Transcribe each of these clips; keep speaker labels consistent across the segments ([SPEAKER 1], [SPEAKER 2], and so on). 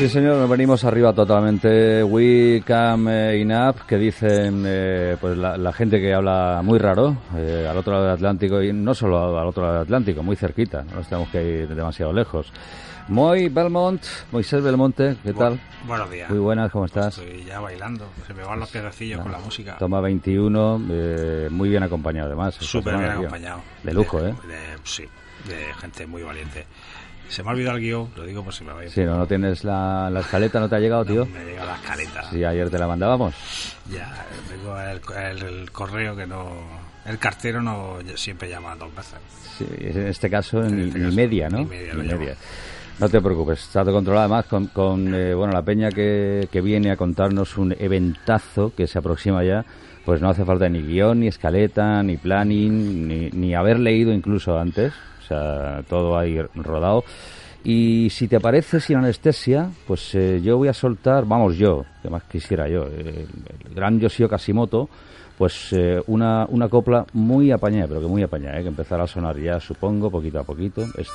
[SPEAKER 1] Sí, señor, nos venimos arriba totalmente. We come enough, que dicen eh, pues la, la gente que habla muy raro eh, al otro lado del Atlántico y no solo al otro lado del Atlántico, muy cerquita, no nos tenemos que ir demasiado lejos. Moy Belmont, Moisés Belmonte, ¿qué tal?
[SPEAKER 2] Bu- Buenos días.
[SPEAKER 1] Muy buenas, ¿cómo estás?
[SPEAKER 2] Estoy ya bailando. Se me van los piedrecillos con la música.
[SPEAKER 1] Toma 21, eh, muy bien acompañado además.
[SPEAKER 2] Súper bien acompañado.
[SPEAKER 1] De lujo, ¿eh?
[SPEAKER 2] de- sí, de gente muy valiente. Se me ha olvidado el guion, lo digo por si me va a ir.
[SPEAKER 1] Sí, no, no tienes la, la escaleta, ¿no te ha llegado, tío?
[SPEAKER 2] Me llega la escaleta.
[SPEAKER 1] Sí, ayer te la mandábamos.
[SPEAKER 2] Ya, tengo el, el- el correo que no. El cartero no siempre llama dos veces.
[SPEAKER 1] Sí, en este caso
[SPEAKER 2] En
[SPEAKER 1] ni,
[SPEAKER 2] este caso,
[SPEAKER 1] media, ¿no?
[SPEAKER 2] media lo llamo.
[SPEAKER 1] No te preocupes, está todo controlado además con, con eh, bueno, la peña que, que viene a contarnos un eventazo que se aproxima ya. Pues no hace falta ni guion, ni escaleta, ni planning, ni, ni haber leído incluso antes. Todo ahí rodado. Y si te parece sin anestesia, pues eh, yo voy a soltar, vamos yo, que más quisiera yo, eh, el gran Yoshio Kashimoto, pues eh, una, una copla muy apañada, pero que muy apañada, eh, que empezará a sonar ya, supongo, poquito a poquito, esto.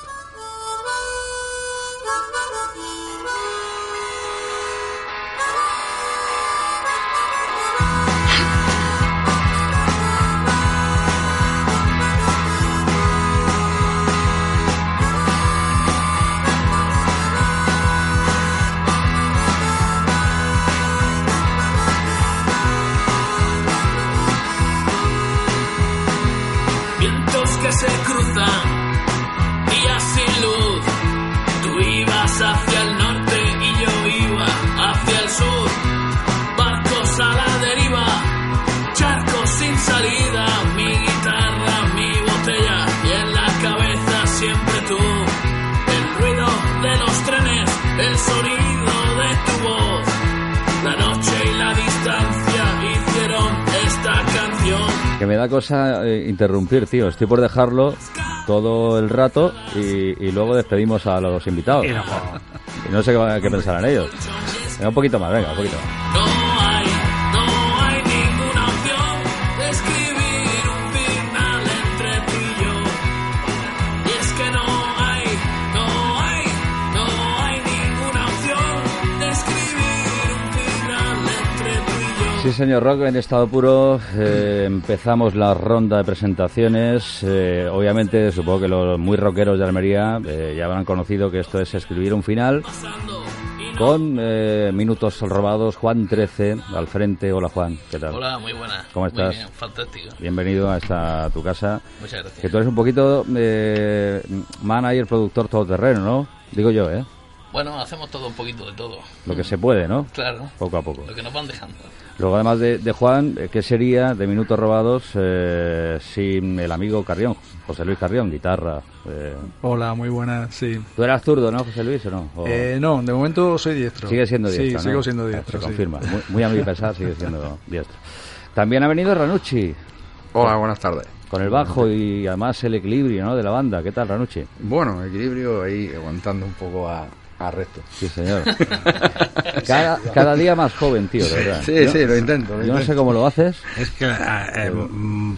[SPEAKER 3] Que
[SPEAKER 1] me da cosa eh, interrumpir, tío. Estoy por dejarlo todo el rato y, y luego despedimos a los invitados.
[SPEAKER 2] Y no,
[SPEAKER 1] sé qué, qué pensarán ellos. Venga, un poquito más, venga, un poquito más. Sí, señor Rock, en estado puro eh, empezamos la ronda de presentaciones. Eh, obviamente, supongo que los muy rockeros de Almería eh, ya habrán conocido que esto es escribir un final con eh, minutos robados. Juan 13 al frente. Hola, Juan, ¿qué tal?
[SPEAKER 3] Hola, muy buena.
[SPEAKER 1] ¿Cómo estás?
[SPEAKER 3] Muy bien, fantástico.
[SPEAKER 1] Bienvenido a esta a tu casa.
[SPEAKER 3] Muchas gracias.
[SPEAKER 1] Que tú eres un poquito eh, manager, productor todoterreno, ¿no? Digo yo, ¿eh?
[SPEAKER 3] Bueno, hacemos todo un poquito de todo.
[SPEAKER 1] Lo que se puede, ¿no?
[SPEAKER 3] Claro.
[SPEAKER 1] Poco a poco.
[SPEAKER 3] Lo que nos van dejando.
[SPEAKER 1] Luego, además de, de Juan, eh, ¿qué sería de Minutos Robados eh, sin el amigo Carrión? José Luis Carrión, guitarra. eh.
[SPEAKER 4] Hola, muy buenas, sí.
[SPEAKER 1] ¿Tú eras zurdo, no, José Luis, o no? O-
[SPEAKER 4] Eh, no, de momento soy diestro.
[SPEAKER 1] Sigue siendo diestro,
[SPEAKER 4] Sí,
[SPEAKER 1] ¿no?
[SPEAKER 4] sigo siendo
[SPEAKER 1] Eh,
[SPEAKER 4] diestro.
[SPEAKER 1] Se
[SPEAKER 4] sí.
[SPEAKER 1] confirma. Muy, muy a mi pesar sigue siendo diestro. También ha venido Ranucci,
[SPEAKER 5] Hola, buenas tardes.
[SPEAKER 1] con el bajo y además el equilibrio ¿no? de la banda. ¿Qué tal, Ranucci?
[SPEAKER 5] Bueno, equilibrio ahí aguantando un poco a, a resto.
[SPEAKER 1] Sí, señor. cada, cada día más joven, tío, de verdad.
[SPEAKER 5] Sí,
[SPEAKER 1] Yo-
[SPEAKER 5] sí, lo intento. lo
[SPEAKER 1] Yo no
[SPEAKER 5] intento.
[SPEAKER 1] sé cómo lo haces.
[SPEAKER 2] Es que eh, eh, mm,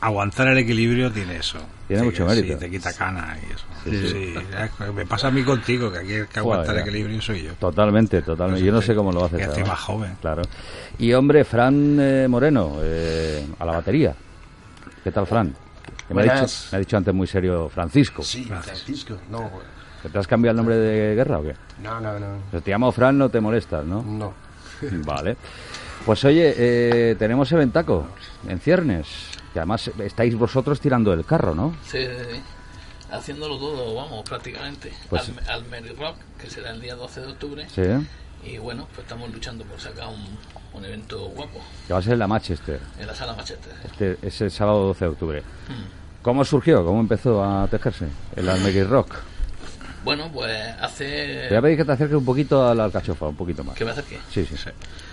[SPEAKER 2] aguantar el equilibrio tiene eso.
[SPEAKER 1] Tiene mucho mérito.
[SPEAKER 2] Sí, te quita cana y eso.
[SPEAKER 1] Sí,
[SPEAKER 2] Sí, me pasa a mí contigo, que aquí el que aguanta
[SPEAKER 1] Joder.
[SPEAKER 2] el equilibrio soy yo.
[SPEAKER 1] Totalmente, totalmente. Yo no sé cómo lo haces.
[SPEAKER 2] Que estoy más joven.
[SPEAKER 1] Claro. Y hombre, Fran eh, Moreno, eh, a la batería. ¿Qué tal, Fran? Me, ha dicho, me ha dicho antes muy serio Francisco.
[SPEAKER 6] Sí, Francisco. No,
[SPEAKER 1] ¿Que ¿Te has cambiado el nombre de guerra o qué?
[SPEAKER 6] no, no, no.
[SPEAKER 1] Si te llamo Fran, no te molestas, ¿no?
[SPEAKER 6] No.
[SPEAKER 1] Vale. Pues oye, eh, tenemos eventaco en ciernes. Que además estáis vosotros tirando el carro, ¿no?
[SPEAKER 3] Sí, sí, sí. Haciéndolo todo, vamos, prácticamente.
[SPEAKER 1] Pues-
[SPEAKER 3] al, al Merry Rock, que será el día 12 de octubre.
[SPEAKER 1] Sí.
[SPEAKER 3] Y bueno, pues estamos luchando por sacar un, un evento guapo
[SPEAKER 1] Que va a ser en la Manchester.
[SPEAKER 3] en la sala Machete.
[SPEAKER 1] Este, es el sábado 12 de octubre.
[SPEAKER 3] Mm.
[SPEAKER 1] ¿Cómo surgió? ¿Cómo empezó a tejerse el Almeri Rock?
[SPEAKER 3] Bueno, pues hace...
[SPEAKER 1] Te voy a pedir que te acerques un poquito a la alcachofa, un poquito más.
[SPEAKER 3] ¿Qué me acerque?
[SPEAKER 1] Sí, sí, sí.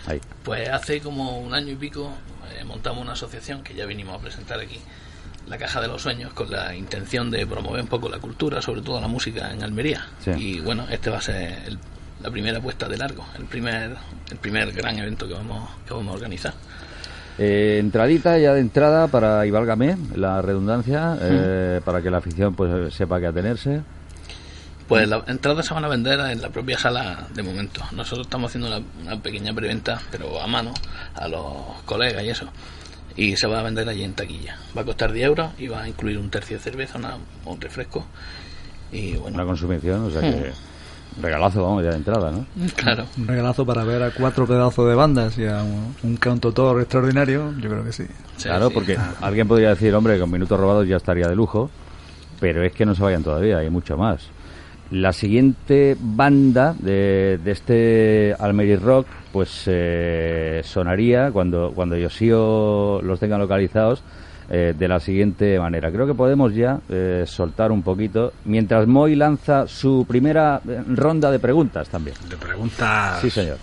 [SPEAKER 1] Ahí.
[SPEAKER 3] Pues hace como un año y pico eh, montamos una asociación que ya vinimos a presentar aquí, la Caja de los Sueños, con la intención de promover un poco la cultura, sobre todo la música en Almería.
[SPEAKER 1] Sí.
[SPEAKER 3] Y bueno, este va a ser el- la primera puesta de largo, el primer, el primer gran evento que vamos, que vamos a organizar.
[SPEAKER 1] Eh, entradita ya de entrada para, y válgame la redundancia, eh, para que la afición pues sepa que atenerse.
[SPEAKER 3] Pues las entradas se van a vender en la propia sala de momento. Nosotros estamos haciendo una, una pequeña preventa, pero a mano, a los colegas y eso. Y se va a vender allí en taquilla. Va a costar 10 euros y va a incluir un tercio de cerveza, una- un refresco. Y bueno,
[SPEAKER 1] Una consumición, o sea que regalazo, vamos, ya de entrada, ¿no?
[SPEAKER 3] claro.
[SPEAKER 4] Un regalazo para ver a cuatro pedazos de bandas y a un, un cantautor extraordinario, yo creo que sí.
[SPEAKER 3] Sí,
[SPEAKER 1] claro,
[SPEAKER 3] sí.
[SPEAKER 1] porque alguien podría decir, hombre, con minutos robados ya estaría de lujo, pero es que no se vayan todavía, hay mucho más. La siguiente banda de, de este Almeri Rock, pues eh, sonaría cuando, cuando Yosio los tenga localizados eh, de la siguiente manera. Creo que podemos ya eh, soltar un poquito, mientras Moy lanza su primera ronda de preguntas también.
[SPEAKER 2] De preguntas.
[SPEAKER 1] Sí, señor.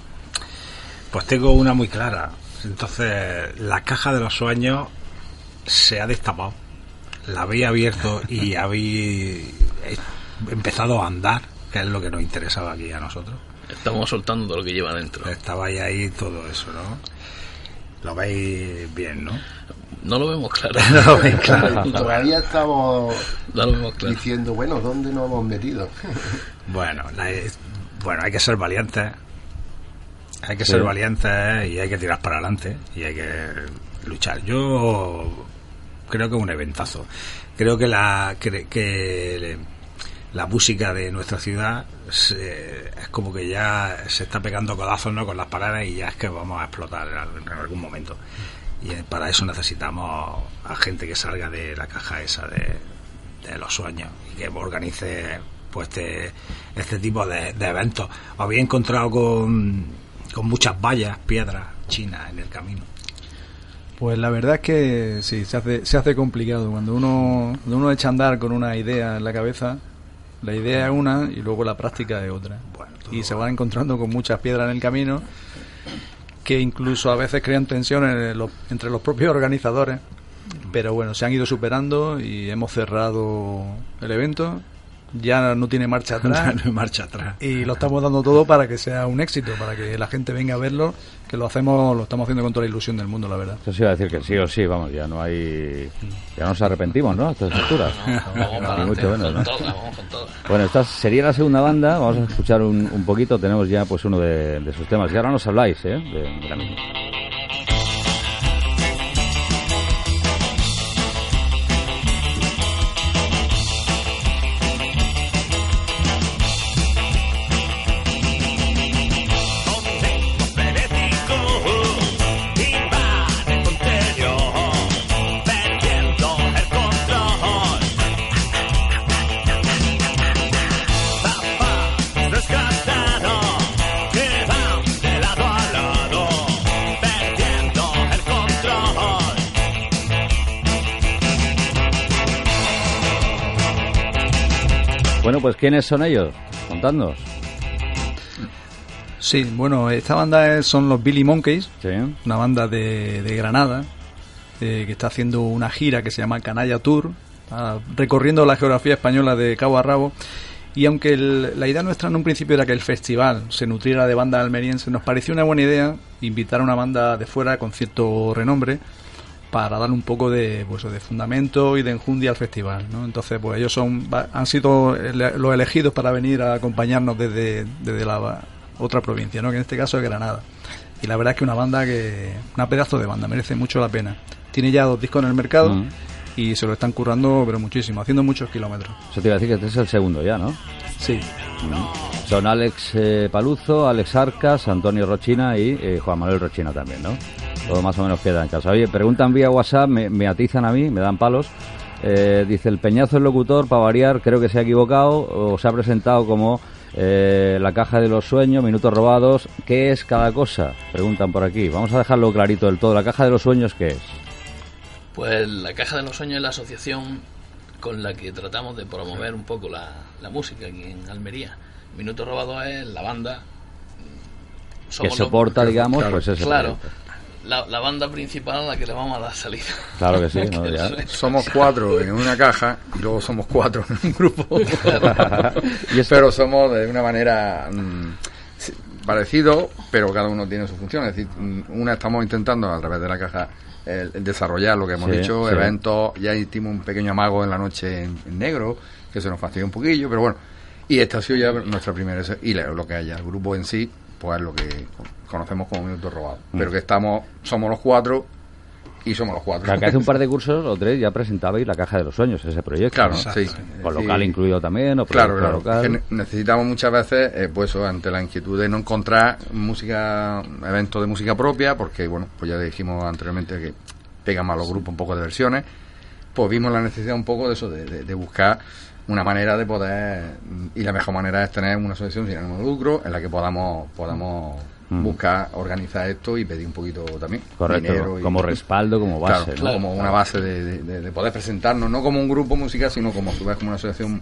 [SPEAKER 2] Pues tengo una muy clara. Entonces, la caja de los sueños se ha destapado. La habéis abierto y eh, empezado a andar, que es lo que nos interesaba aquí a nosotros.
[SPEAKER 3] Estamos soltando todo lo que lleva dentro.
[SPEAKER 2] Estabais ahí todo eso, ¿no? Lo veis bien, ¿no?
[SPEAKER 3] No lo vemos claro.
[SPEAKER 2] Lo veis claro.
[SPEAKER 6] Todavía estamos
[SPEAKER 3] No lo vemos claro.
[SPEAKER 6] diciendo, bueno, ¿dónde nos hemos metido?
[SPEAKER 2] Bueno, la- bueno, hay que ser valientes. Hay que
[SPEAKER 1] Sí.
[SPEAKER 2] ser valientes y hay que tirar para adelante y hay que luchar. Yo creo que es un eventazo. Creo que la que la música de nuestra ciudad se- es como que ya se está pegando codazos ¿no? con las paredes y ya es que vamos a explotar en en algún momento. Y para eso necesitamos a gente que salga de la caja esa de, los sueños y que organice pues este, este tipo de, de eventos. Os había encontrado con, con muchas vallas, piedras chinas en el camino.
[SPEAKER 4] Pues la verdad es que sí, se hace, se hace complicado. Cuando uno, cuando uno echa a andar con una idea en la cabeza, la idea es una y luego la práctica es otra.
[SPEAKER 2] Bueno,
[SPEAKER 4] Y se van encontrando con muchas piedras en el camino que incluso a veces crean tensiones en los- entre los propios organizadores. Pero bueno, se han ido superando y hemos cerrado el evento. Ya no tiene marcha atrás.
[SPEAKER 2] no hay marcha atrás.
[SPEAKER 4] y lo estamos dando todo para que sea un éxito, para que la gente venga a verlo, que lo hacemos, lo estamos haciendo con toda la ilusión del mundo, la verdad.
[SPEAKER 1] Eso sí iba a decir que sí o sí, vamos, ya no hay... Ya no nos arrepentimos, ¿no? A estas alturas. Mucho menos, ¿no?
[SPEAKER 3] vamos con.
[SPEAKER 1] Bueno, esta sería la segunda banda, vamos a escuchar un, un poquito, tenemos ya pues uno de, de sus temas. Y ahora nos habláis, ¿eh? De, de la misma. Pues ¿quiénes son ellos? Contadnos.
[SPEAKER 4] Sí, bueno, esta banda es- son los Billy Monkeys,
[SPEAKER 1] Sí.
[SPEAKER 4] una banda de, de Granada, eh, que está haciendo una gira que se llama Canalla Tour, ah, recorriendo la geografía española de cabo a rabo. Y aunque el- la idea nuestra en un principio era que el festival se nutriera de bandas almerienses, nos pareció una buena idea invitar a una banda de fuera con cierto renombre para dar un poco de pues, de fundamento y de enjundia al festival. ¿no? Entonces, pues ellos son han sido ele- los elegidos para venir a acompañarnos desde, desde la otra provincia, ¿no? que en este caso es Granada. Y la verdad es que una banda que. Una pedazo de banda, merece mucho la pena. Tiene ya dos discos en el mercado
[SPEAKER 1] Mm.
[SPEAKER 4] y se lo están currando, pero muchísimo, haciendo muchos kilómetros.
[SPEAKER 1] Eso te iba a decir que este es el segundo ya, ¿no?
[SPEAKER 4] Sí,
[SPEAKER 1] Mm. Son Alex eh, Paluzo, Alex Arcas, Antonio Rochina y eh, Juan Manuel Rochina también, ¿no? Todo más o menos queda en casa. Oye, preguntan vía WhatsApp, me, me atizan a mí, me dan palos. Eh, dice, el Peñazo el locutor, para variar, creo que se ha equivocado o se ha presentado como eh, la caja de los sueños, minutos robados. ¿Qué es cada cosa? Preguntan por aquí. Vamos a dejarlo clarito del todo. ¿La caja de los sueños qué es?
[SPEAKER 3] Pues la Caja de los Sueños es la asociación con la que tratamos de promover un poco la, la música aquí en Almería. Minuto Robado es la banda.
[SPEAKER 1] Que
[SPEAKER 3] somos los-
[SPEAKER 1] soporta, digamos,
[SPEAKER 4] claro,
[SPEAKER 1] pues ese
[SPEAKER 3] Claro. La, la banda principal a la que le vamos a dar salida.
[SPEAKER 1] Claro que sí, ¿no?
[SPEAKER 3] Que
[SPEAKER 1] Ya.
[SPEAKER 3] eso es-
[SPEAKER 5] Somos cuatro en una caja y luego somos cuatro en un grupo.
[SPEAKER 1] y
[SPEAKER 5] pero somos de una manera mm, sí, parecido, pero cada uno tiene su función. Es decir, mm, una estamos intentando a través de la caja el- el desarrollar lo que hemos
[SPEAKER 1] Sí,
[SPEAKER 5] dicho,
[SPEAKER 1] sí.
[SPEAKER 5] eventos, ya hicimos un pequeño amago en la noche en, en negro, que se nos fastidia un poquillo, pero bueno. Y esta ha sido ya nuestra primera, y lo que haya, el grupo en sí, pues es lo que conocemos como Minutos Robados.
[SPEAKER 1] Mm.
[SPEAKER 5] Pero que estamos, somos los cuatro y somos los cuatro.
[SPEAKER 1] claro, que hace un par de cursos o tres ya presentabais la caja de los sueños, ese proyecto.
[SPEAKER 5] Claro,
[SPEAKER 1] ¿no?
[SPEAKER 5] sí.
[SPEAKER 1] Con
[SPEAKER 5] Sí.
[SPEAKER 1] local incluido también, o
[SPEAKER 5] Claro, claro.
[SPEAKER 1] local.
[SPEAKER 5] Es que ne- necesitamos muchas veces, eh, pues eso, ante la inquietud de no encontrar música, eventos de música propia, porque bueno, pues ya dijimos anteriormente que pegan más los grupos un poco de versiones, pues vimos la necesidad un poco de eso, de, de- de buscar una manera de poder, y la mejor manera es tener una asociación sin ánimo de lucro en la que podamos, podamos
[SPEAKER 1] Mm.
[SPEAKER 5] buscar, organizar esto y pedir un poquito también.
[SPEAKER 1] Correcto,
[SPEAKER 5] dinero y-
[SPEAKER 1] como respaldo, como base.
[SPEAKER 5] Claro,
[SPEAKER 1] ¿no?
[SPEAKER 5] como una base de, de- de- de poder presentarnos, no como un grupo musical, sino como a su vez como una asociación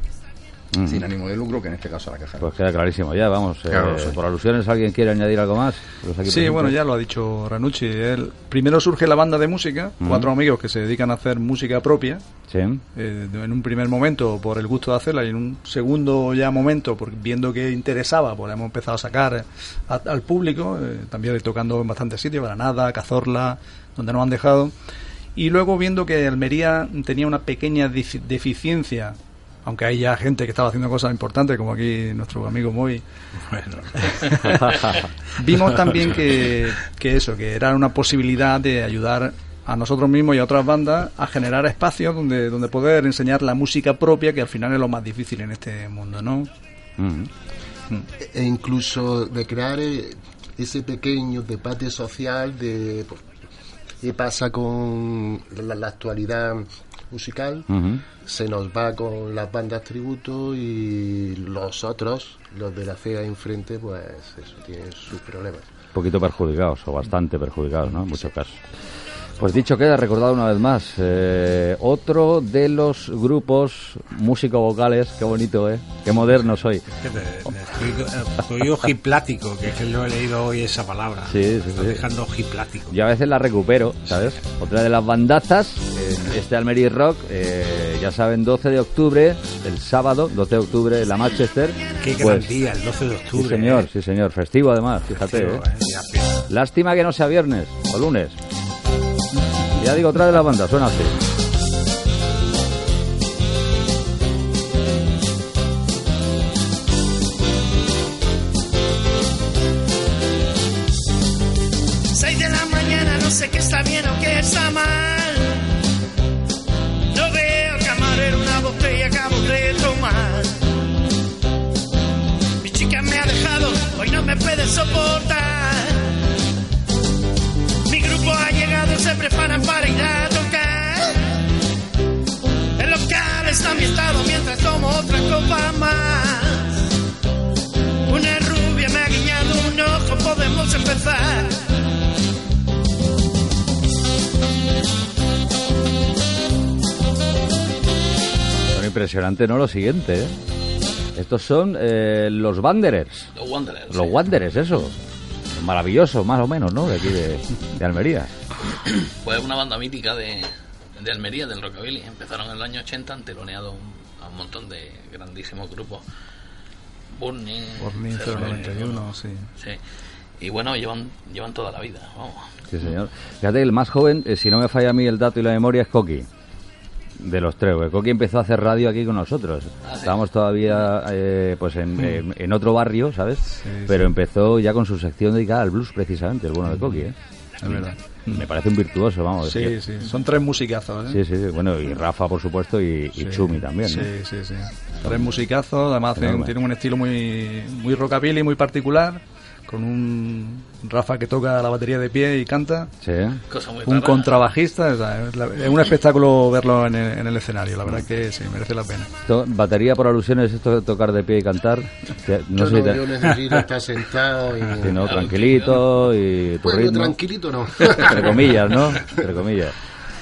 [SPEAKER 1] Mm.
[SPEAKER 5] sin ánimo de lucro, que en este caso es la caja.
[SPEAKER 1] Pues queda clarísimo ya, vamos. eh,
[SPEAKER 5] sí.
[SPEAKER 1] Por alusiones, ¿alguien quiere añadir algo más? Los aquí
[SPEAKER 4] Sí,
[SPEAKER 1] presentes.
[SPEAKER 4] bueno, ya lo ha dicho Ranucci. Él, primero surge la banda de música,
[SPEAKER 1] Ujú.
[SPEAKER 4] cuatro amigos que se dedican a hacer música propia.
[SPEAKER 1] Sí.
[SPEAKER 4] eh, en un primer momento por el gusto de hacerla y en un segundo ya momento por viendo que interesaba pues la hemos empezado a sacar a- al público eh, también tocando en bastantes sitios Granada Cazorla donde nos han dejado. Y luego viendo que Almería tenía una pequeña deficiencia aunque hay ya gente que estaba haciendo cosas importantes como aquí nuestro amigo Moy.
[SPEAKER 2] Bueno,
[SPEAKER 4] Vimos también que, que eso, que era una posibilidad de ayudar a nosotros mismos y a otras bandas a generar espacios donde, donde poder enseñar la música propia, que al final es lo más difícil en este mundo, ¿no?
[SPEAKER 1] Mm.
[SPEAKER 6] e incluso de crear eh, ese pequeño debate social de pues, qué pasa con la, la actualidad musical se nos va con las bandas tributo y los otros los de la fea enfrente pues eso tienen sus problemas
[SPEAKER 1] Un poquito perjudicados, o bastante perjudicados, ¿no? En muchos casos. Pues dicho queda, recordado una vez más, eh, otro de los grupos músico-vocales, qué bonito, ¿eh? Qué moderno soy.
[SPEAKER 2] que te- te- estoy, estoy ojiplático, que es que lo he leído hoy esa palabra.
[SPEAKER 1] Sí, sí,
[SPEAKER 2] Estoy
[SPEAKER 1] sí.
[SPEAKER 2] dejando ojiplático.
[SPEAKER 1] Yo a veces la recupero, ¿sabes? Otra de las bandazas, eh, este Almería Rock, eh, ya saben, 12 de octubre, el sábado, 12 de octubre, en la Manchester.
[SPEAKER 2] Qué gran
[SPEAKER 1] Pues,
[SPEAKER 2] día, el 12 de octubre.
[SPEAKER 1] Sí, señor,
[SPEAKER 2] eh.
[SPEAKER 1] sí, señor. Festivo, además, fíjate.
[SPEAKER 2] Festivo,
[SPEAKER 1] ¿eh?
[SPEAKER 2] eh.
[SPEAKER 1] Lástima que no sea viernes o lunes. Ya digo, otra de las bandas, suena así.
[SPEAKER 7] Empezar.
[SPEAKER 1] Son impresionante, ¿no? Lo siguiente, ¿eh? Estos son eh, los Wanderers.
[SPEAKER 3] Los Wanderers.
[SPEAKER 1] Los
[SPEAKER 3] sí.
[SPEAKER 1] Wanderers, eso. Maravilloso, más o menos, ¿no? De aquí de, de Almería.
[SPEAKER 3] Pues una banda mítica de, de Almería, del Rockabilly. Empezaron en el año 80, han teloneado un- a un montón de grandísimos grupos. Burning,
[SPEAKER 4] Burning 091, sí.
[SPEAKER 3] Sí. Y bueno, llevan, llevan toda la vida. Vamos.
[SPEAKER 1] Sí, señor. Fíjate, el más joven, eh, si no me falla a mí el dato y la memoria, es Coqui. De los tres, porque Coqui empezó a hacer radio aquí con nosotros.
[SPEAKER 3] Ah, sí.
[SPEAKER 1] Estábamos todavía eh, pues en, en- en otro barrio, ¿sabes?
[SPEAKER 4] Sí,
[SPEAKER 1] Pero
[SPEAKER 4] sí.
[SPEAKER 1] empezó ya con su sección dedicada al blues, precisamente, el bueno de Coqui, ¿eh?
[SPEAKER 4] es verdad.
[SPEAKER 1] Me parece un virtuoso, vamos.
[SPEAKER 4] Sí,
[SPEAKER 1] es
[SPEAKER 4] sí, son tres musicazos, ¿eh?
[SPEAKER 1] sí, sí, sí. Bueno, y Rafa, por supuesto, y, Chumi también.
[SPEAKER 4] Sí,
[SPEAKER 1] ¿no?
[SPEAKER 4] sí, sí. Tres musicazos, además tienen, tienen un estilo muy, muy rockabilly, muy particular, con un Rafa que toca la batería de pie y canta,
[SPEAKER 1] Sí.
[SPEAKER 3] Cosa muy
[SPEAKER 4] un
[SPEAKER 3] rara.
[SPEAKER 4] contrabajista, o sea, es, un espectáculo verlo en el, en el escenario, la verdad que sí, merece la pena.
[SPEAKER 1] Batería por alusiones, esto de tocar de pie y cantar. No
[SPEAKER 6] yo,
[SPEAKER 1] sé si
[SPEAKER 6] no,
[SPEAKER 1] te-
[SPEAKER 6] yo necesito estar sentado y...
[SPEAKER 1] Sí, ¿no? tranquilito y tu
[SPEAKER 6] Bueno,
[SPEAKER 1] ritmo.
[SPEAKER 6] tranquilito no.
[SPEAKER 1] Entre comillas, ¿no? Entre comillas.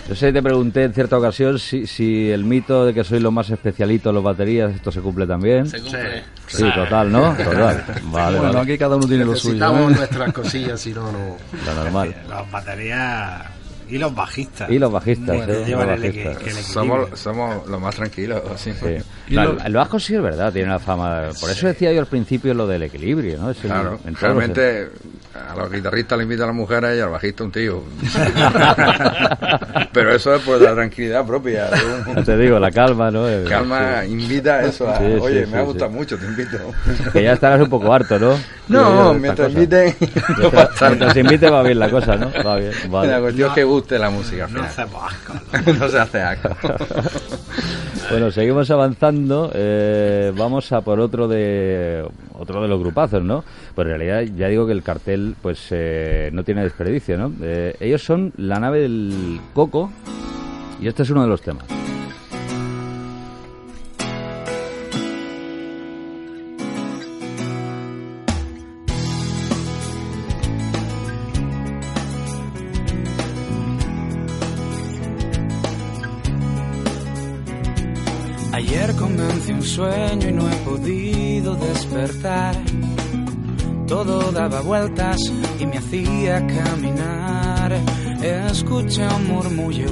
[SPEAKER 1] Yo sé, te pregunté en cierta ocasión si, si el mito de que soy lo más especialito en los baterías, esto se cumple también.
[SPEAKER 3] Se cumple.
[SPEAKER 1] Sí, total, ¿no? Total. Vale,
[SPEAKER 4] bueno,
[SPEAKER 1] vale.
[SPEAKER 4] aquí cada uno tiene lo suyo.
[SPEAKER 6] Necesitamos
[SPEAKER 4] ¿eh?
[SPEAKER 6] nuestras cosillas, si no, no...
[SPEAKER 1] Lo normal.
[SPEAKER 2] Las baterías y los bajistas.
[SPEAKER 1] Y los bajistas,
[SPEAKER 2] Bueno,
[SPEAKER 1] ¿eh? Los bajistas.
[SPEAKER 2] que.
[SPEAKER 5] Somos, somos los más tranquilos. sí.
[SPEAKER 1] Claro, el bajo sí es verdad, tiene la fama. Por eso decía yo al principio lo del equilibrio, ¿no? Es el-
[SPEAKER 5] Claro, realmente a los guitarristas le invita a las mujeres y al bajista un tío. Pero eso es por la tranquilidad propia.
[SPEAKER 1] Te digo, la calma, ¿no?
[SPEAKER 5] Calma, invita a eso. a,
[SPEAKER 1] Sí,
[SPEAKER 5] Oye,
[SPEAKER 1] sí,
[SPEAKER 5] me ha
[SPEAKER 1] sí.
[SPEAKER 5] gustado mucho, te invito.
[SPEAKER 1] Que ya estarás un poco harto, ¿no?
[SPEAKER 5] No, mientras inviten, no
[SPEAKER 1] Mientras,
[SPEAKER 5] pasa
[SPEAKER 1] mientras
[SPEAKER 5] nada.
[SPEAKER 1] invite va bien la cosa, ¿no? Va bien,
[SPEAKER 5] La
[SPEAKER 1] vale.
[SPEAKER 5] es que guste la música. al
[SPEAKER 2] No hacemos asco.
[SPEAKER 5] no se hace asco.
[SPEAKER 1] Bueno, seguimos avanzando. eh, vamos a por otro de otro de los grupazos, ¿no? Pues en realidad ya digo que el cartel pues eh, no tiene desperdicio, ¿no? Eh, ellos son la nave del Coco y este es uno de los temas.
[SPEAKER 8] Todo daba vueltas y me hacía caminar. Escuché un murmullo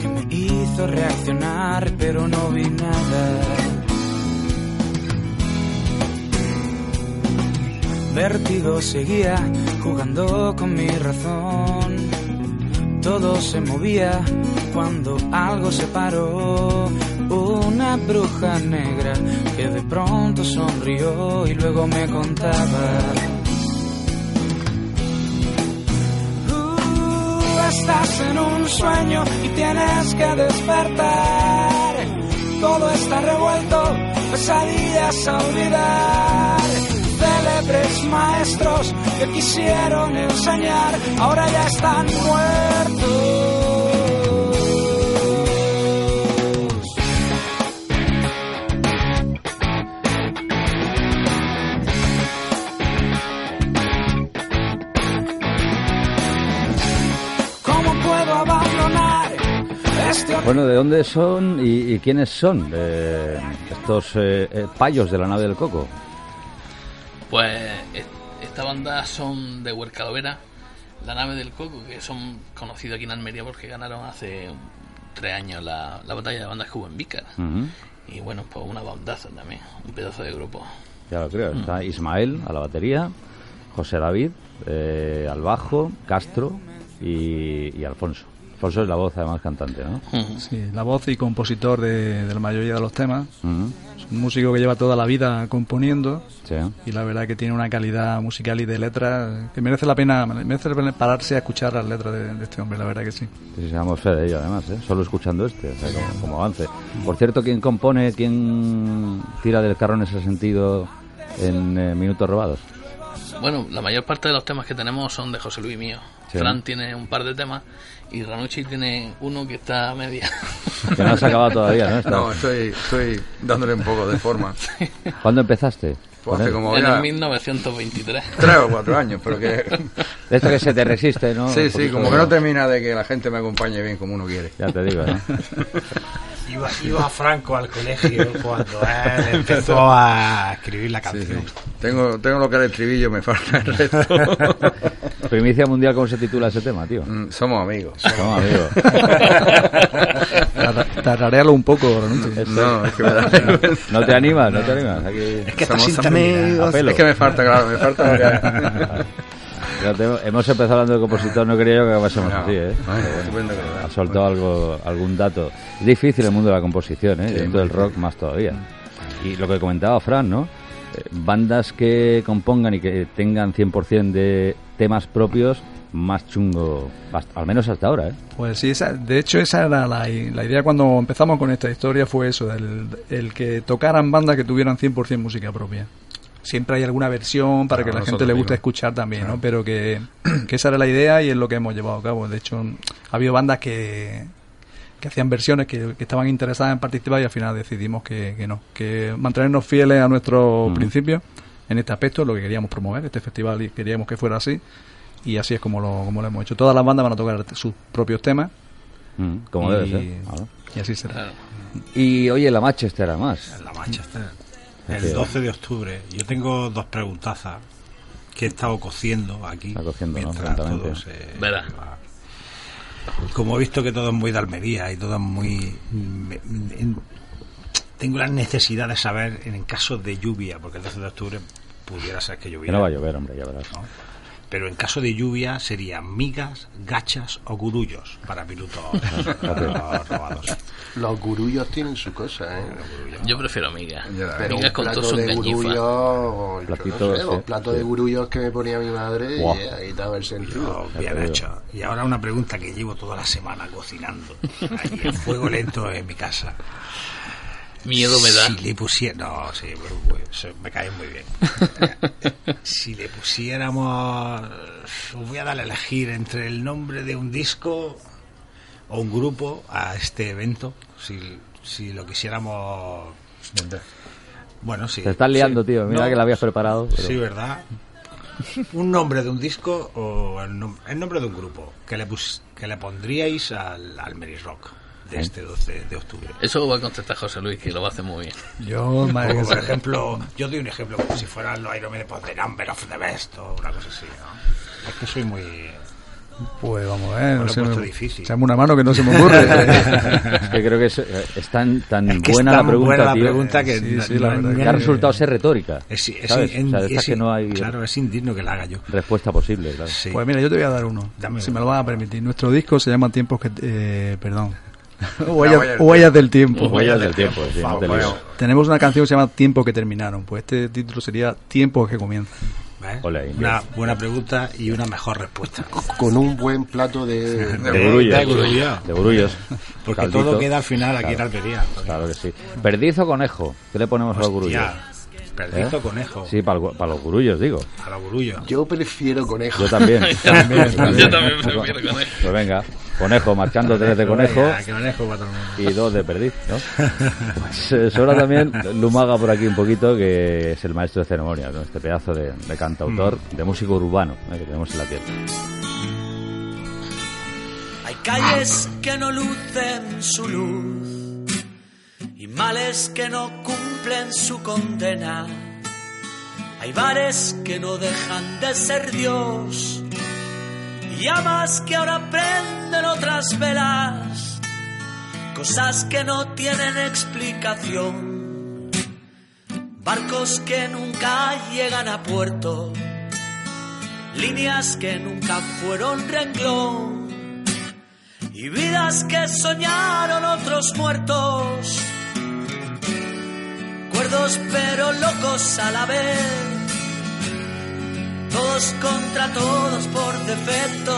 [SPEAKER 8] que me hizo reaccionar, pero no vi nada. Vértigo seguía jugando con mi razón. Todo se movía cuando algo se paró. Una bruja negra que de pronto sonrió y luego me contaba. Estás en un sueño y tienes que despertar. Todo está revuelto, pesadillas a olvidar. Célebres maestros que quisieron enseñar, ahora ya están muertos.
[SPEAKER 1] Bueno, ¿de dónde son y, y quiénes son eh, estos eh, eh, payos de la nave del Coco?
[SPEAKER 3] Pues esta banda son de Huercalovera, la nave del Coco, que son conocidos aquí en Almería porque ganaron hace tres años la, la batalla de bandas que hubo en Vícar. Y bueno, pues una bandaza también, un pedazo de grupo.
[SPEAKER 1] Ya lo creo. Está Ismael a la batería, José David eh, al bajo, Castro y, y Alfonso. Alfonso es la voz, además, cantante, ¿no?
[SPEAKER 4] Sí, la voz y compositor de, de la mayoría de los temas. Es un músico que lleva toda la vida componiendo
[SPEAKER 1] Sí.
[SPEAKER 4] y la verdad que tiene una calidad musical y de letra que merece la pena merece la pena pararse a escuchar las letras de, de este hombre, la verdad que sí.
[SPEAKER 1] Sí, seamos fe de ello, además, ¿eh? solo escuchando este, o sea, como, como avance. Por cierto, ¿quién compone, quién tira del carro en ese sentido en eh, Minutos Robados?
[SPEAKER 3] Bueno, la mayor parte de los temas que tenemos son de José Luis mío.
[SPEAKER 1] Sí.
[SPEAKER 3] Fran tiene un par de temas y Ranucci tiene uno que está a media.
[SPEAKER 1] Que no has acabado todavía, ¿no? Está-
[SPEAKER 5] No, estoy, estoy dándole un poco de forma.
[SPEAKER 1] ¿Cuándo empezaste?
[SPEAKER 5] Pues hace como
[SPEAKER 3] en
[SPEAKER 5] ya
[SPEAKER 3] el 1923.
[SPEAKER 5] tres o cuatro años, pero que...
[SPEAKER 1] De esto que se te resiste, ¿no?
[SPEAKER 5] Sí, sí, como que no termina de que la gente me acompañe bien como uno quiere.
[SPEAKER 1] Ya te digo, ¿no?
[SPEAKER 2] Iba, iba Franco al colegio cuando él empezó a escribir la
[SPEAKER 5] Sí,
[SPEAKER 2] canción.
[SPEAKER 5] sí. Tengo, tengo lo que es el estribillo, me falta el resto.
[SPEAKER 1] Primicia mundial, ¿cómo se titula ese tema, tío?
[SPEAKER 5] Mm, Somos amigos.
[SPEAKER 1] No, amigo.
[SPEAKER 4] Tarra- Tararealo un poco, Ranucci.
[SPEAKER 5] No, es que me da.
[SPEAKER 1] ¿No te animas? ¿No te animas? Aquí...
[SPEAKER 2] Es que
[SPEAKER 5] Somos amigos.
[SPEAKER 1] pelo.
[SPEAKER 5] Es que me falta, claro, me falta
[SPEAKER 1] hemos empezado hablando de compositor, no quería yo que acabásemos
[SPEAKER 5] No.
[SPEAKER 1] así, ¿eh? Ha soltado algo, algún dato. Es difícil el mundo de la composición, ¿eh?
[SPEAKER 5] Sí,
[SPEAKER 1] Dentro del rock más todavía. Y lo que comentaba Fran, ¿no? Eh, Bandas que compongan y que tengan 100% de temas propios más chungo, hasta- al menos hasta ahora, ¿eh?
[SPEAKER 4] Pues sí, esa- de hecho esa era la, la idea cuando empezamos con esta historia, fue eso, el, el que tocaran bandas que tuvieran 100% música propia. Siempre hay alguna versión para
[SPEAKER 5] Claro,
[SPEAKER 4] que la gente le guste escuchar también, ¿no? Pero que, que esa era la idea y es lo que hemos llevado a cabo. De hecho, ha habido bandas que, que hacían versiones que, que estaban interesadas en participar y al final decidimos que, que no, que mantenernos fieles a nuestros
[SPEAKER 1] Mm.
[SPEAKER 4] principios en este aspecto, lo que queríamos promover, este festival y queríamos que fuera así y así es como lo, como lo hemos hecho. Todas las bandas van a tocar sus propios temas
[SPEAKER 1] Mm, como
[SPEAKER 4] y,
[SPEAKER 1] debe ser. claro.
[SPEAKER 4] y así será.
[SPEAKER 1] Y oye, la Manchester además.
[SPEAKER 2] La Manchester. El 12 de octubre. Yo tengo dos preguntazas que he estado cociendo aquí.
[SPEAKER 1] Está cociendo, ¿no?
[SPEAKER 2] mientras
[SPEAKER 1] Lentamente.
[SPEAKER 2] todo se-
[SPEAKER 3] Verá.
[SPEAKER 2] va. Como he visto que todo es muy de Almería y todo es muy... me- en- tengo la necesidad de saber en el caso de lluvia, porque el 12 de octubre pudiera ser que lloviera.
[SPEAKER 1] Que no va a llover, hombre, ya verás.
[SPEAKER 2] Pero en caso de lluvia serían migas, gachas o gurullos para pilotos robados.
[SPEAKER 6] Los gurullos tienen su cosa, ¿eh?
[SPEAKER 3] Yo prefiero amigas.
[SPEAKER 5] Ya,
[SPEAKER 6] Pero
[SPEAKER 3] Amigas
[SPEAKER 6] un
[SPEAKER 3] con
[SPEAKER 6] plato
[SPEAKER 3] todos sus
[SPEAKER 6] de gurullos,
[SPEAKER 1] Platito,
[SPEAKER 6] no sé,
[SPEAKER 1] sí, sí.
[SPEAKER 6] de gurullos que me ponía mi madre,
[SPEAKER 1] Buah.
[SPEAKER 6] y ahí estaba el sentido.
[SPEAKER 2] Oh, bien hecho. Y ahora una pregunta que llevo toda la semana cocinando. Ahí en fuego lento en mi casa.
[SPEAKER 3] Miedo me da.
[SPEAKER 2] Si le pusiera... No, sí, pues, pues, se- me cae muy bien. si le pusiéramos... Os voy a dar a elegir entre el nombre de un disco o un grupo a este evento. Si, si lo quisiéramos... Bueno, sí.
[SPEAKER 1] Te estás liando,
[SPEAKER 2] sí.
[SPEAKER 1] tío. Mira
[SPEAKER 2] No,
[SPEAKER 1] que la habías preparado. pero-
[SPEAKER 2] Sí, ¿verdad? Un nombre de un disco o el, nom- el nombre de un grupo que le, pus- que le pondríais al, al Mary Rock de este 12 de octubre.
[SPEAKER 3] Eso lo va a contestar José Luis, que lo va a hacer muy bien.
[SPEAKER 4] Yo, madre
[SPEAKER 2] por
[SPEAKER 4] se-
[SPEAKER 2] ejemplo, yo doy un ejemplo como si fueran los Iron Maiden, pues The Number of the Best o una cosa así, ¿no? Es que soy muy...
[SPEAKER 4] Pues vamos a ver. No
[SPEAKER 2] puesto
[SPEAKER 4] me-
[SPEAKER 2] difícil.
[SPEAKER 4] echame una mano que no se me ocurre.
[SPEAKER 1] Es que creo que es, es tan, tan
[SPEAKER 2] Es que
[SPEAKER 1] buena
[SPEAKER 2] es
[SPEAKER 1] la pregunta,
[SPEAKER 2] buena la
[SPEAKER 1] tío,
[SPEAKER 2] pregunta que,
[SPEAKER 4] Sí, la
[SPEAKER 1] que ha resultado ser retórica.
[SPEAKER 2] Es, es-
[SPEAKER 1] ¿sabes?
[SPEAKER 2] en-
[SPEAKER 1] o sea, de estas
[SPEAKER 2] es-
[SPEAKER 1] que no hay
[SPEAKER 2] Claro, es indigno que la haga yo.
[SPEAKER 1] respuesta posible, claro.
[SPEAKER 2] Sí.
[SPEAKER 4] Pues mira, yo te voy a dar uno,
[SPEAKER 2] Dame
[SPEAKER 4] si
[SPEAKER 2] uno.
[SPEAKER 4] me lo van a permitir. Nuestro disco se llama Tiempos que... Eh, perdón.
[SPEAKER 5] huella
[SPEAKER 4] Huellas,
[SPEAKER 5] del
[SPEAKER 4] Huellas del tiempo.
[SPEAKER 1] Huellas del tiempo, sí, no.
[SPEAKER 4] Tenemos una canción que se llama Tiempo que terminaron. Pues este título sería Tiempos que.
[SPEAKER 1] Ole, ahí,
[SPEAKER 2] Una buena pregunta y una mejor respuesta.
[SPEAKER 6] Con un buen plato de...
[SPEAKER 1] De grullos.
[SPEAKER 2] de grullos.
[SPEAKER 1] De grullos.
[SPEAKER 2] Porque
[SPEAKER 1] Caldito.
[SPEAKER 2] todo queda al final aquí
[SPEAKER 1] Claro.
[SPEAKER 2] en Almería.
[SPEAKER 1] Claro que sí. ¿Perdiz o conejo? ¿Qué le ponemos a los gurullos?
[SPEAKER 2] Hostia, perdizo
[SPEAKER 1] ¿Eh?
[SPEAKER 2] conejo.
[SPEAKER 1] Sí, para, para los gurullos, digo.
[SPEAKER 2] A la gurullo.
[SPEAKER 6] Yo prefiero conejo.
[SPEAKER 1] Yo también.
[SPEAKER 3] Yo también prefiero conejo.
[SPEAKER 1] Pues venga, conejo, marchando tres de conejo y dos de perdiz, ¿no? Pues eh, sobra también Lumaga por aquí un poquito, que es el maestro de ceremonias, ¿no? Este pedazo de, de cantautor, de músico urbano ¿eh? que tenemos en la tierra.
[SPEAKER 9] Hay calles que no lucen su luz y males que no cumplen su condena. Hay bares que no dejan de ser Dios llamas que ahora prenden otras velas. Cosas que no tienen explicación. Barcos que nunca llegan a puerto. Líneas que nunca fueron renglón y vidas que soñaron otros muertos. Cuerdos pero locos a la vez, todos contra todos por defecto.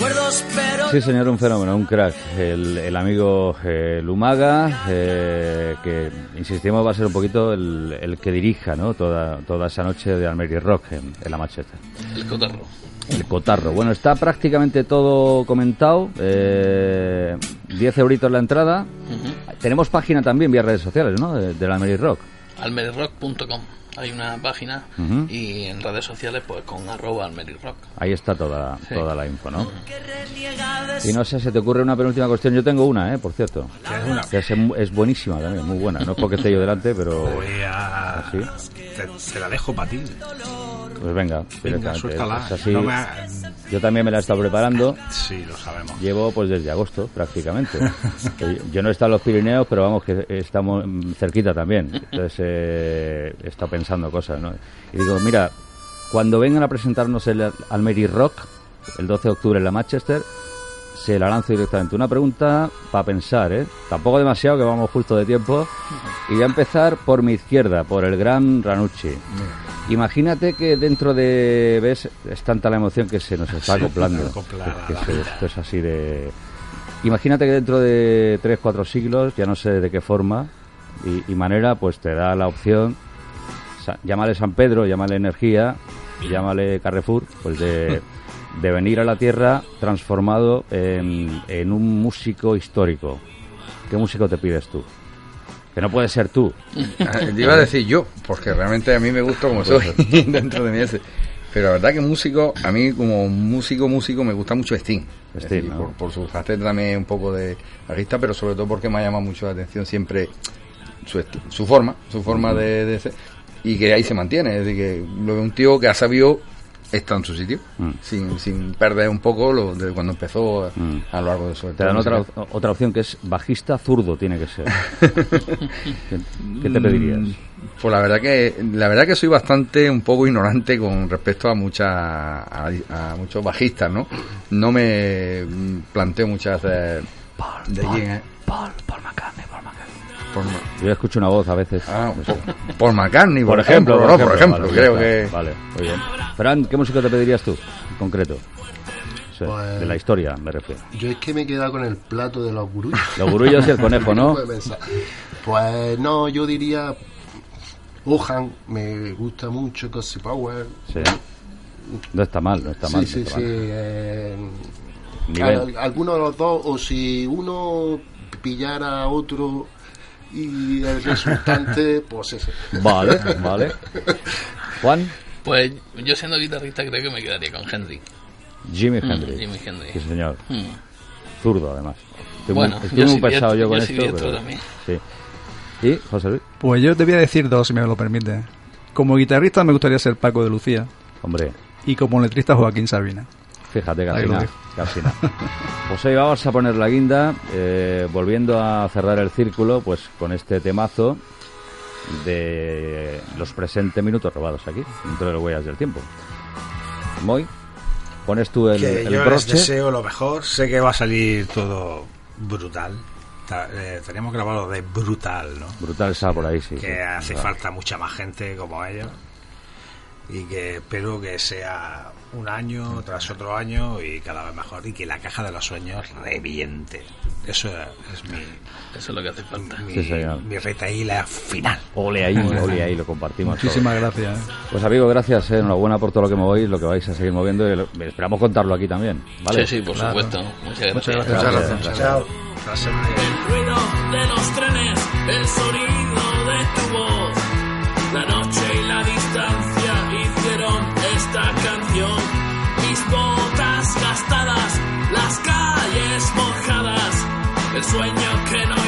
[SPEAKER 9] Pero
[SPEAKER 1] Sí, señor, un fenómeno, un crack. El, el amigo eh, Lumaga, eh, que insistimos va a ser un poquito el, el que dirija ¿no? toda, toda esa noche de Almería Rock en, en la Macheta.
[SPEAKER 3] El cotarro.
[SPEAKER 1] El cotarro. Bueno, está prácticamente todo comentado. Eh, 10 euritos la entrada. Tenemos página también vía redes sociales, ¿no? De, de la Rock.
[SPEAKER 3] Almerirock.com. Hay una página y en redes sociales pues con arroba almerirock.
[SPEAKER 1] Ahí está toda,
[SPEAKER 3] Sí.
[SPEAKER 1] toda la info, ¿no?
[SPEAKER 9] de
[SPEAKER 1] Y no sé, ¿se te ocurre una penúltima cuestión? Yo tengo una, ¿eh? Por cierto.
[SPEAKER 2] ¿Tienes una?
[SPEAKER 1] Que es, es buenísima también, muy buena. No es porque esté yo delante, pero...
[SPEAKER 2] Voy a...
[SPEAKER 1] ¿Sí?
[SPEAKER 2] Te, te la dejo para ti.
[SPEAKER 1] Pues venga,
[SPEAKER 2] Venga,
[SPEAKER 1] directamente.
[SPEAKER 2] suéltala.
[SPEAKER 1] Es así.
[SPEAKER 2] No me-
[SPEAKER 1] Yo también me la he estado preparando.
[SPEAKER 2] Sí, lo sabemos.
[SPEAKER 1] Llevo pues desde agosto prácticamente. Yo no he estado en los Pirineos, pero vamos que estamos cerquita también. Entonces eh, he estado pensando cosas, ¿no? Y digo, mira, cuando vengan a presentarnos el Almeri Rock, el 12 de octubre en la Manchester, se la lanzo directamente. Una pregunta para pensar, ¿eh? Tampoco demasiado, que vamos justo de tiempo. Y voy a empezar por mi izquierda, por el gran Ranucci. Imagínate que dentro de. ¿Ves? Es tanta la emoción que se nos está
[SPEAKER 2] Sí,
[SPEAKER 1] acoplando.
[SPEAKER 2] acopla
[SPEAKER 1] que se- esto es así de. Imagínate que dentro de 3, 4 siglos, ya no sé de qué forma y, y manera, pues te da la opción. sa- Llámale San Pedro, llámale Energía, llámale Carrefour, pues de, de venir a la Tierra transformado en, en un músico histórico. ¿Qué músico te pides tú? Que no puede ser tú.
[SPEAKER 5] Te iba a decir yo, porque realmente a mí me gusta como soy dentro de mí ese. Pero la verdad que músico, a mí como músico, músico, me gusta mucho Sting.
[SPEAKER 1] Sting,
[SPEAKER 5] decir,
[SPEAKER 1] ¿no?
[SPEAKER 5] por, por su faceta también un poco de artista, pero sobre todo porque me ha llamado mucho la atención siempre su, forma, su forma de, de ser, y que ahí se mantiene. Es decir, que lo de un tío que ha sabido estar en su sitio,
[SPEAKER 1] Mm.
[SPEAKER 5] sin, sin perder un poco lo de cuando empezó a,
[SPEAKER 1] Mm.
[SPEAKER 5] a lo largo de su
[SPEAKER 1] Te dan otra, otra opción que es bajista zurdo, tiene que ser. ¿Qué, qué te pedirías?
[SPEAKER 5] Mm, Pues la verdad que la verdad que soy bastante un poco ignorante con respecto a muchas a, a muchos bajistas, ¿no? No me planteo muchas veces de.
[SPEAKER 1] Paul, Paul Paul
[SPEAKER 5] ma-
[SPEAKER 1] Yo escucho una voz a veces.
[SPEAKER 5] ah,
[SPEAKER 1] No sé.
[SPEAKER 5] por, McCartney, por,
[SPEAKER 1] por ejemplo,
[SPEAKER 5] ¿no? por ejemplo,
[SPEAKER 1] vale,
[SPEAKER 5] creo que
[SPEAKER 1] Vale, muy bien. Fran, ¿qué música te pedirías tú, en concreto? Sí,
[SPEAKER 6] Pues-
[SPEAKER 1] De la historia, me refiero.
[SPEAKER 6] Yo es que me he quedado con el plato de los gurullos.
[SPEAKER 1] Los gurullos y el conejo, ¿no?
[SPEAKER 6] Pensar. Pues no, yo diría Ojan, me gusta mucho Cosy Power.
[SPEAKER 1] Sí. No está mal, no está
[SPEAKER 6] sí,
[SPEAKER 1] mal.
[SPEAKER 6] sí,
[SPEAKER 1] no está
[SPEAKER 6] sí.
[SPEAKER 1] mal.
[SPEAKER 6] eh, alguno de los dos, o si uno pillara a otro y el resultante, pues ese.
[SPEAKER 1] Vale, vale. Juan,
[SPEAKER 10] Pues yo siendo guitarrista creo que me quedaría con Henry.
[SPEAKER 1] Jimi
[SPEAKER 10] Mm,
[SPEAKER 1] Hendrix.
[SPEAKER 10] Jimi Hendrix.
[SPEAKER 1] Sí, señor.
[SPEAKER 10] Mm.
[SPEAKER 1] Zurdo, además. Estoy
[SPEAKER 10] Bueno,
[SPEAKER 1] muy, estoy
[SPEAKER 10] yo
[SPEAKER 1] muy pesado yo con
[SPEAKER 10] yo
[SPEAKER 1] esto. pero-
[SPEAKER 10] también.
[SPEAKER 1] Sí. ¿Y, José Luis?
[SPEAKER 4] Pues yo te voy a decir dos, si me lo permite. Como guitarrista me gustaría ser Paco de Lucía
[SPEAKER 1] Hombre,
[SPEAKER 4] y como letrista Joaquín Sabina.
[SPEAKER 1] Fíjate,
[SPEAKER 4] Ahí
[SPEAKER 1] casi
[SPEAKER 4] lo
[SPEAKER 1] nada.
[SPEAKER 4] dejo.
[SPEAKER 1] Casi nada. Pues hoy vamos a poner la guinda, eh, volviendo a cerrar el círculo, pues con este temazo de los presentes minutos robados aquí, dentro de las huellas del tiempo. Moy, pones tú el,
[SPEAKER 2] que
[SPEAKER 1] el
[SPEAKER 2] yo les deseo lo mejor. Sé que va a salir todo brutal. Ta- eh, tenemos grabado de brutal, ¿no?
[SPEAKER 1] Brutal está por ahí, sí.
[SPEAKER 2] que
[SPEAKER 1] sí.
[SPEAKER 2] hace falta mucha más gente como ellos y que espero que sea un año tras otro año y cada vez mejor y que la caja de los sueños reviente. Eso es mi,
[SPEAKER 10] Eso es lo que hace falta.
[SPEAKER 2] mi,
[SPEAKER 1] Sí, señor.
[SPEAKER 2] mi retaíla final.
[SPEAKER 1] Ole ahí, ole ahí, lo compartimos. todo.
[SPEAKER 4] Muchísimas gracias.
[SPEAKER 1] Pues amigo, gracias, eh, enhorabuena por todo lo que movéis, lo que vais a seguir moviendo y lo- esperamos contarlo aquí también, ¿vale?
[SPEAKER 10] Sí, sí, por
[SPEAKER 4] Claro.
[SPEAKER 10] supuesto. Muchas gracias.
[SPEAKER 4] Muchas gracias.
[SPEAKER 5] Muchas
[SPEAKER 1] Gracias,
[SPEAKER 5] gracias.
[SPEAKER 2] Chao.
[SPEAKER 3] El ruido de los trenes, el sonido de tu voz, sueño que no